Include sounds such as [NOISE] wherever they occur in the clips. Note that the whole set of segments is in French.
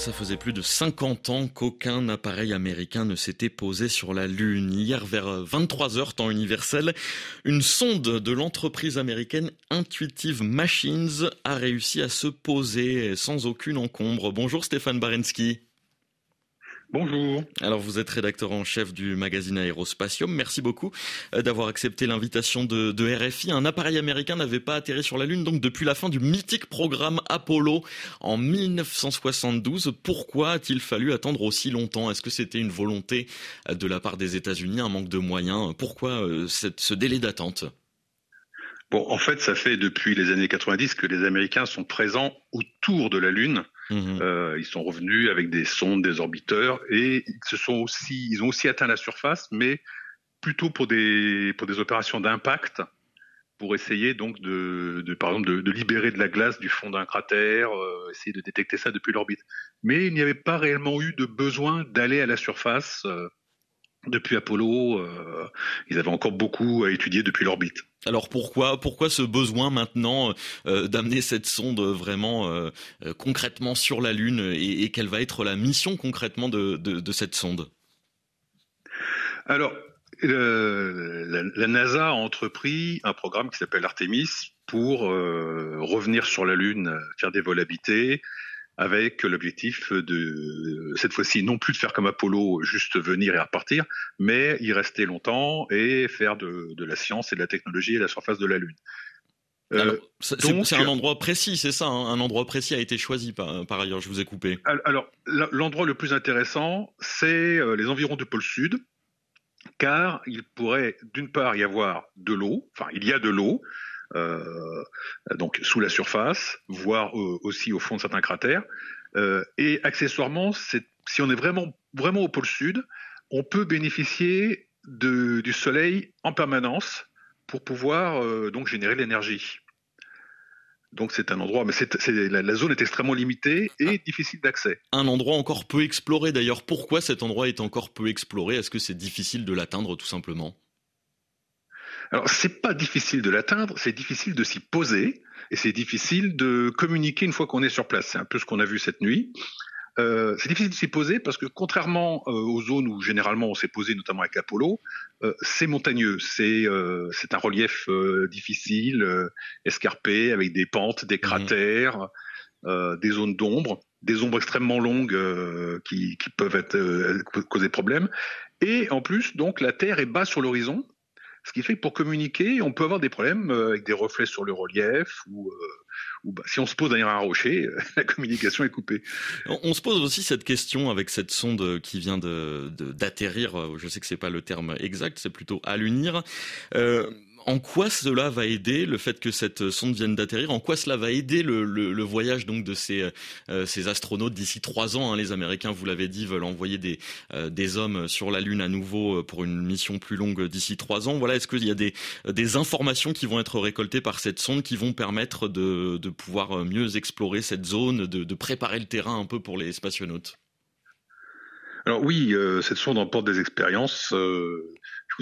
Ça faisait plus de 50 ans qu'aucun appareil américain ne s'était posé sur la Lune. Hier, vers 23h, temps universel, une sonde de l'entreprise américaine Intuitive Machines a réussi à se poser sans aucune encombre. Bonjour Stéphane Barensky. Bonjour. Alors vous êtes rédacteur en chef du magazine Aérospatium. Merci beaucoup euh, d'avoir accepté l'invitation de, RFI. Un appareil américain n'avait pas atterri sur la Lune donc depuis la fin du mythique programme Apollo en 1972. Pourquoi a-t-il fallu attendre aussi longtemps? Est-ce que c'était une volonté euh, de la part des États-Unis, un manque de moyens? Pourquoi euh, ce délai d'attente? Bon, en fait, ça fait depuis les années 90 que les Américains sont présents autour de la Lune. Mhm. Euh, ils sont revenus avec des sondes, des orbiteurs, et ils se sont aussi, ils ont aussi atteint la surface, mais plutôt pour des pour des opérations d'impact, pour essayer donc de, de par exemple de, de, libérer de la glace du fond d'un cratère, euh, essayer de détecter ça depuis l'orbite. Mais il n'y avait pas réellement eu de besoin d'aller à la surface. Euh, depuis Apollo, euh, ils avaient encore beaucoup à étudier depuis l'orbite. Alors pourquoi pourquoi ce besoin maintenant euh, d'amener cette sonde vraiment euh, concrètement sur la Lune et, quelle va être la mission concrètement de, cette sonde? Alors la, la, NASA a entrepris un programme qui s'appelle Artemis pour revenir sur la Lune, faire des vols habités, avec l'objectif de cette fois-ci non plus de faire comme Apollo, juste venir et repartir, mais y rester longtemps et faire de, la science et de la technologie à la surface de la Lune. Euh, c'est un endroit précis, c'est ça hein, Un endroit précis a été choisi par, par ailleurs, je vous ai coupé. Alors, l'endroit le plus intéressant, c'est euh, les environs du pôle Sud, car il pourrait d'une part y avoir de l'eau, enfin il y a de l'eau, donc sous la surface, voire aussi au fond de certains cratères. Euh, et accessoirement, si on est vraiment, vraiment au pôle sud, on peut bénéficier de, du soleil en permanence pour pouvoir euh, donc générer l'énergie. Donc c'est un endroit, mais la, la, zone est extrêmement limitée et difficile d'accès. Un endroit encore peu exploré d'ailleurs. Pourquoi cet endroit est encore peu exploré? Est-ce que c'est difficile de l'atteindre tout simplement? Alors, c'est pas difficile de l'atteindre, c'est difficile de s'y poser et c'est difficile de communiquer une fois qu'on est sur place. C'est un peu ce qu'on a vu cette nuit. Euh, c'est difficile de s'y poser parce que contrairement euh, aux zones où généralement on s'est posé, notamment avec Apollo, euh, c'est montagneux, c'est c'est un relief difficile, escarpé, avec des pentes, des mhm. cratères, des zones d'ombre, des ombres extrêmement longues qui, qui peuvent être causer problème. Et en plus, donc la Terre est bas sur l'horizon, ce qui fait que pour communiquer, on peut avoir des problèmes euh, avec des reflets sur le relief ou, euh, ou bah, si on se pose derrière un rocher, [LAUGHS] la communication est coupée. On se pose aussi cette question avec cette sonde qui vient de d'atterrir. Je sais que c'est pas le terme exact, c'est plutôt à l'unir. Euh, en quoi cela va aider le fait que cette sonde vienne d'atterrir? En quoi cela va aider le, voyage donc de ces, euh, ces astronautes d'ici trois ans hein, Les Américains, vous l'avez dit, veulent envoyer des, euh, des hommes sur la Lune à nouveau euh, pour une mission plus longue d'ici trois ans. Voilà, est-ce qu'il y a des, des informations qui vont être récoltées par cette sonde qui vont permettre de, de pouvoir mieux explorer cette zone, de, de préparer le terrain un peu pour les spationautes? Alors oui, cette sonde emporte des expériences. Je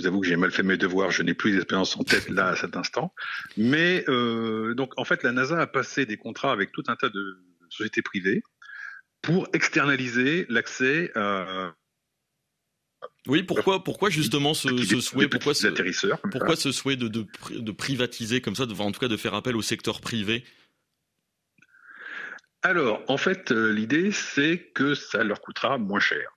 vous avoue que j'ai mal fait mes devoirs, je n'ai plus d'expérience en tête là à cet instant. Mais euh, donc en fait, la NASA a passé des contrats avec tout un tas de sociétés privées pour externaliser l'accès à oui, pourquoi, pourquoi justement ce, souhait, pourquoi ce, pourquoi ce souhait de, de, privatiser comme ça, de, en tout cas de faire appel au secteur privé? Alors, en fait, euh, l'idée c'est que ça leur coûtera moins cher.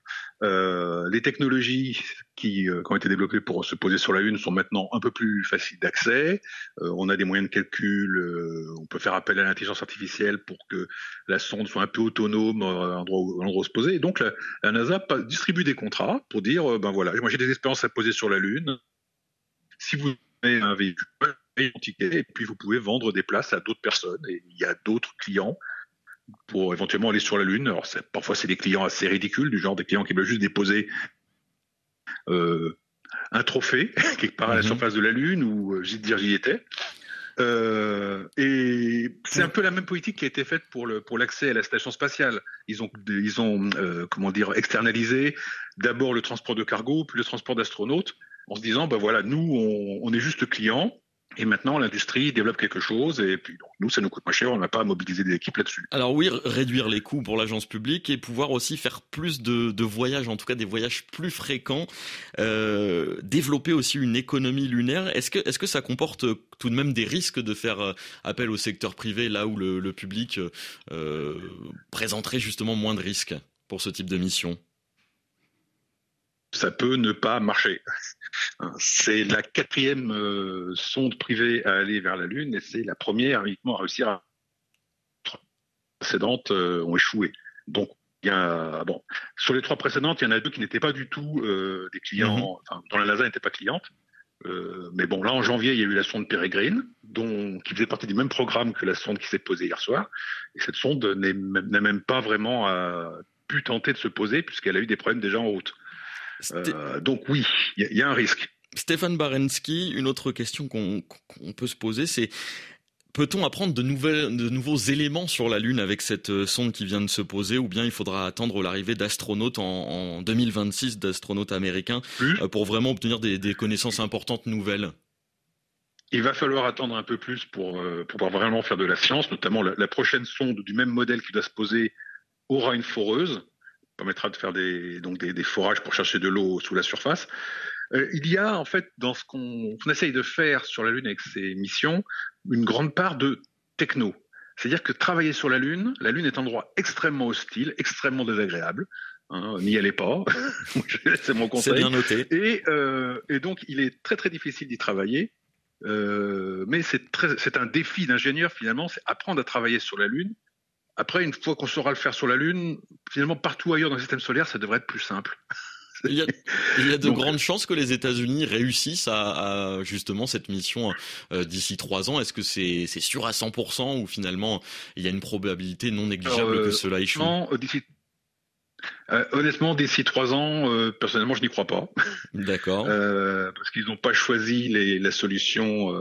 Euh, les technologies qui, euh, qui, ont été développées pour se poser sur la Lune sont maintenant un peu plus faciles d'accès. Euh, on a des moyens de calcul, on peut faire appel à l'intelligence artificielle pour que la sonde soit un peu autonome à l'endroit où, où se poser. Donc la, NASA distribue des contrats pour dire, ben voilà, moi j'ai des expériences à poser sur la Lune. Si vous avez un véhicule, et puis vous pouvez vendre des places à d'autres personnes. Et il y a d'autres clients pour éventuellement aller sur la Lune. Alors parfois c'est des clients assez ridicules, du genre des clients qui veulent juste déposer euh, un trophée [LAUGHS] quelque part à la mhm. surface de la Lune ou euh, dire j'y étais. Euh, et c'est un peu la même politique qui a été faite pour le pour l'accès à la station spatiale. Ils ont ils ont euh, comment dire externalisé d'abord le transport de cargo puis le transport d'astronautes en se disant ben voilà nous on, on est juste clients Et maintenant, l'industrie développe quelque chose et puis nous, ça nous coûte moins cher, on n'a pas à mobiliser des équipes là-dessus. Alors oui, réduire les coûts pour l'agence publique et pouvoir aussi faire plus de, voyages, en tout cas des voyages plus fréquents, euh, développer aussi une économie lunaire. Est-ce que, est-ce que ça comporte tout de même des risques de faire euh, appel au secteur privé là où le, public euh, présenterait justement moins de risques pour ce type de mission? Ça peut ne pas marcher. C'est la quatrième euh, sonde privée à aller vers la Lune et c'est la première uniquement à réussir à. Les précédentes euh, ont échoué. Donc, il y a, bon, sur les trois précédentes, il y en a deux qui n'étaient pas du tout euh, des clients, enfin, dont la NASA n'était pas cliente. mais bon, là, en janvier, il y a eu la sonde Peregrine, dont, qui faisait partie du même programme que la sonde qui s'est posée hier soir. Et cette sonde n'a même pas vraiment pu tenter de se poser puisqu'elle a eu des problèmes déjà en route. Euh, donc oui, il y, a un risque. Stéphane Barensky, une autre question qu'on peut se poser, c'est Peut-on apprendre de, nouvelles, de nouveaux éléments sur la Lune avec cette euh, sonde qui vient de se poser ou bien il faudra attendre l'arrivée d'astronautes en, en, 2026, d'astronautes américains, euh, pour vraiment obtenir des, des, connaissances importantes nouvelles? Il va falloir attendre un peu plus pour, pour pouvoir vraiment faire de la science, notamment la, la, prochaine sonde du même modèle qui doit se poser aura une foreuse permettra de faire des, donc des, forages pour chercher de l'eau sous la surface. Euh, il y a en fait dans ce qu'on essaye de faire sur la Lune avec ces missions une grande part de techno. C'est-à-dire que travailler sur la Lune, la Lune est un endroit extrêmement hostile, extrêmement désagréable. Hein, N'y allez pas, [LAUGHS] c'est mon conseil. C'est bien noté. Et, euh, et, donc il est très très difficile d'y travailler. Euh, mais c'est un défi d'ingénieur finalement, c'est apprendre à travailler sur la Lune après, une fois qu'on saura le faire sur la Lune, finalement, partout ailleurs dans le système solaire, ça devrait être plus simple. [LAUGHS] Il y a, de grandes chances que les États-Unis réussissent à, justement cette mission euh, d'ici trois ans. Est-ce que c'est sûr à 100% ou finalement il y a une probabilité non négligeable que euh, cela échoue? d'ici euh, honnêtement, d'ici trois ans, personnellement, je n'y crois pas. D'accord. parce qu'ils n'ont pas choisi les, la solution.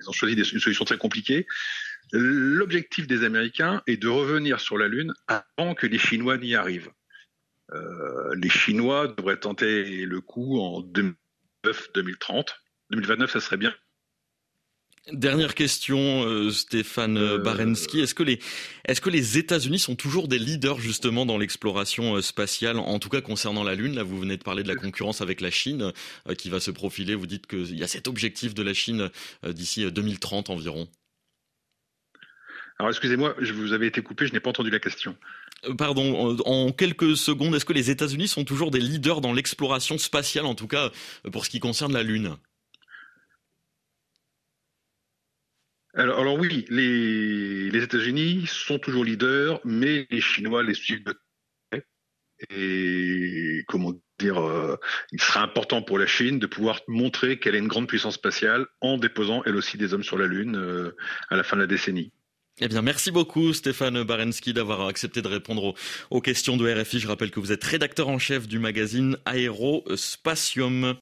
ils ont choisi des, une solution très compliquée. L'objectif des Américains est de revenir sur la Lune avant que les Chinois n'y arrivent. Euh, les Chinois devraient tenter le coup en 2029-2030. 2029, ça serait bien. Dernière question, euh, Stéphane euh, Barensky. Est-ce que les, est-ce que les États-Unis sont toujours des leaders justement dans l'exploration spatiale, en tout cas concernant la Lune? Là, vous venez de parler de la concurrence avec la Chine qui va se profiler. Vous dites qu'il y a cet objectif de la Chine d'ici 2030 environ. Alors excusez-moi, je vous avais été coupé, je n'ai pas entendu la question. Euh, pardon, en quelques secondes, est-ce que les États-Unis sont toujours des leaders dans l'exploration spatiale, en tout cas euh, pour ce qui concerne la Lune? Alors, alors, oui, les, les États-Unis sont toujours leaders, mais les Chinois les suivent de et comment dire, euh, il sera important pour la Chine de pouvoir montrer qu'elle est une grande puissance spatiale en déposant elle aussi des hommes sur la Lune à la fin de la décennie. Eh bien, merci beaucoup Stéphane Barensky d'avoir accepté de répondre aux, questions de RFI. Je rappelle que vous êtes rédacteur en chef du magazine Aérospatium.